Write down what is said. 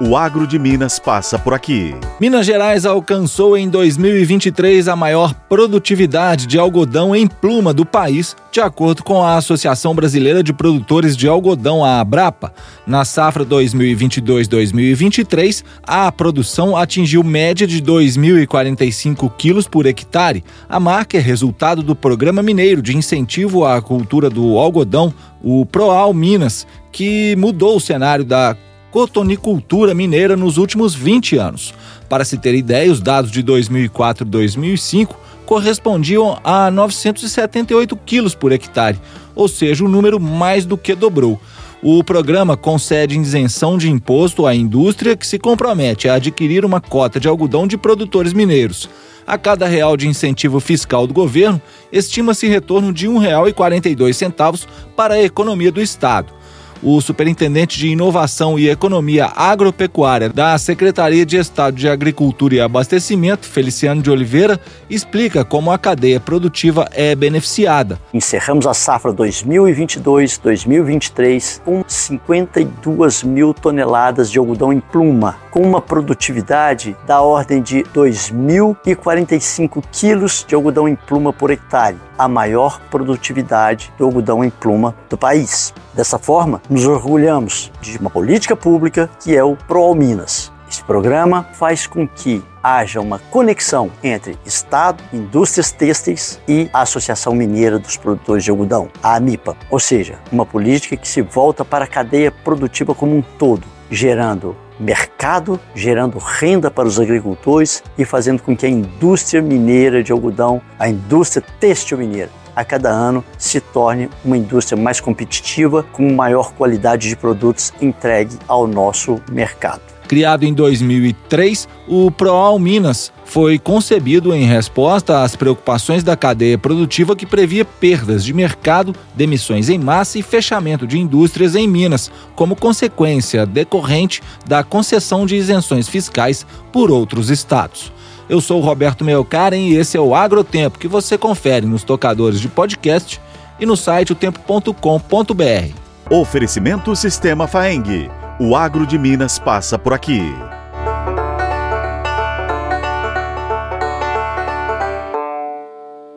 O agro de Minas passa por aqui. Minas Gerais alcançou em 2023 a maior produtividade de algodão em pluma do país, de acordo com a Associação Brasileira de Produtores de Algodão, a Abrapa. Na safra 2022-2023, a produção atingiu média de 2.045 quilos por hectare. A marca é resultado do Programa Mineiro de Incentivo à Cultura do Algodão, o PROAL Minas, que mudou o cenário da cotonicultura mineira nos últimos 20 anos. Para se ter ideia, os dados de 2004 e 2005 correspondiam a 978 quilos por hectare, ou seja, o número mais do que dobrou. O programa concede isenção de imposto à indústria que se compromete a adquirir uma cota de algodão de produtores mineiros. A cada real de incentivo fiscal do governo, estima-se retorno de R$ 1,42 para a economia do Estado o superintendente de Inovação e Economia Agropecuária da Secretaria de Estado de Agricultura e Abastecimento, Feliciano de Oliveira, explica como a cadeia produtiva é beneficiada. Encerramos a safra 2022-2023 com 52 mil toneladas de algodão em pluma, com uma produtividade da ordem de 2.045 quilos de algodão em pluma por hectare, a maior produtividade do algodão em pluma do país. Dessa forma, nos orgulhamos de uma política pública que é o ProAlminas. Esse programa faz com que haja uma conexão entre Estado, indústrias têxteis e a Associação Mineira dos Produtores de Algodão, a AMIPA, ou seja, uma política que se volta para a cadeia produtiva como um todo, gerando mercado, gerando renda para os agricultores e fazendo com que a indústria mineira de algodão, a indústria têxtil mineira, a cada ano se torne uma indústria mais competitiva, com maior qualidade de produtos entregue ao nosso mercado. Criado em 2003, o Proal Minas foi concebido em resposta às preocupações da cadeia produtiva que previa perdas de mercado, demissões em massa e fechamento de indústrias em Minas, como consequência decorrente da concessão de isenções fiscais por outros estados. Eu sou Roberto Melcaren e esse é o Agrotempo que você confere nos tocadores de podcast e no site otempo.com.br. Oferecimento Sistema Faeng. O agro de Minas passa por aqui.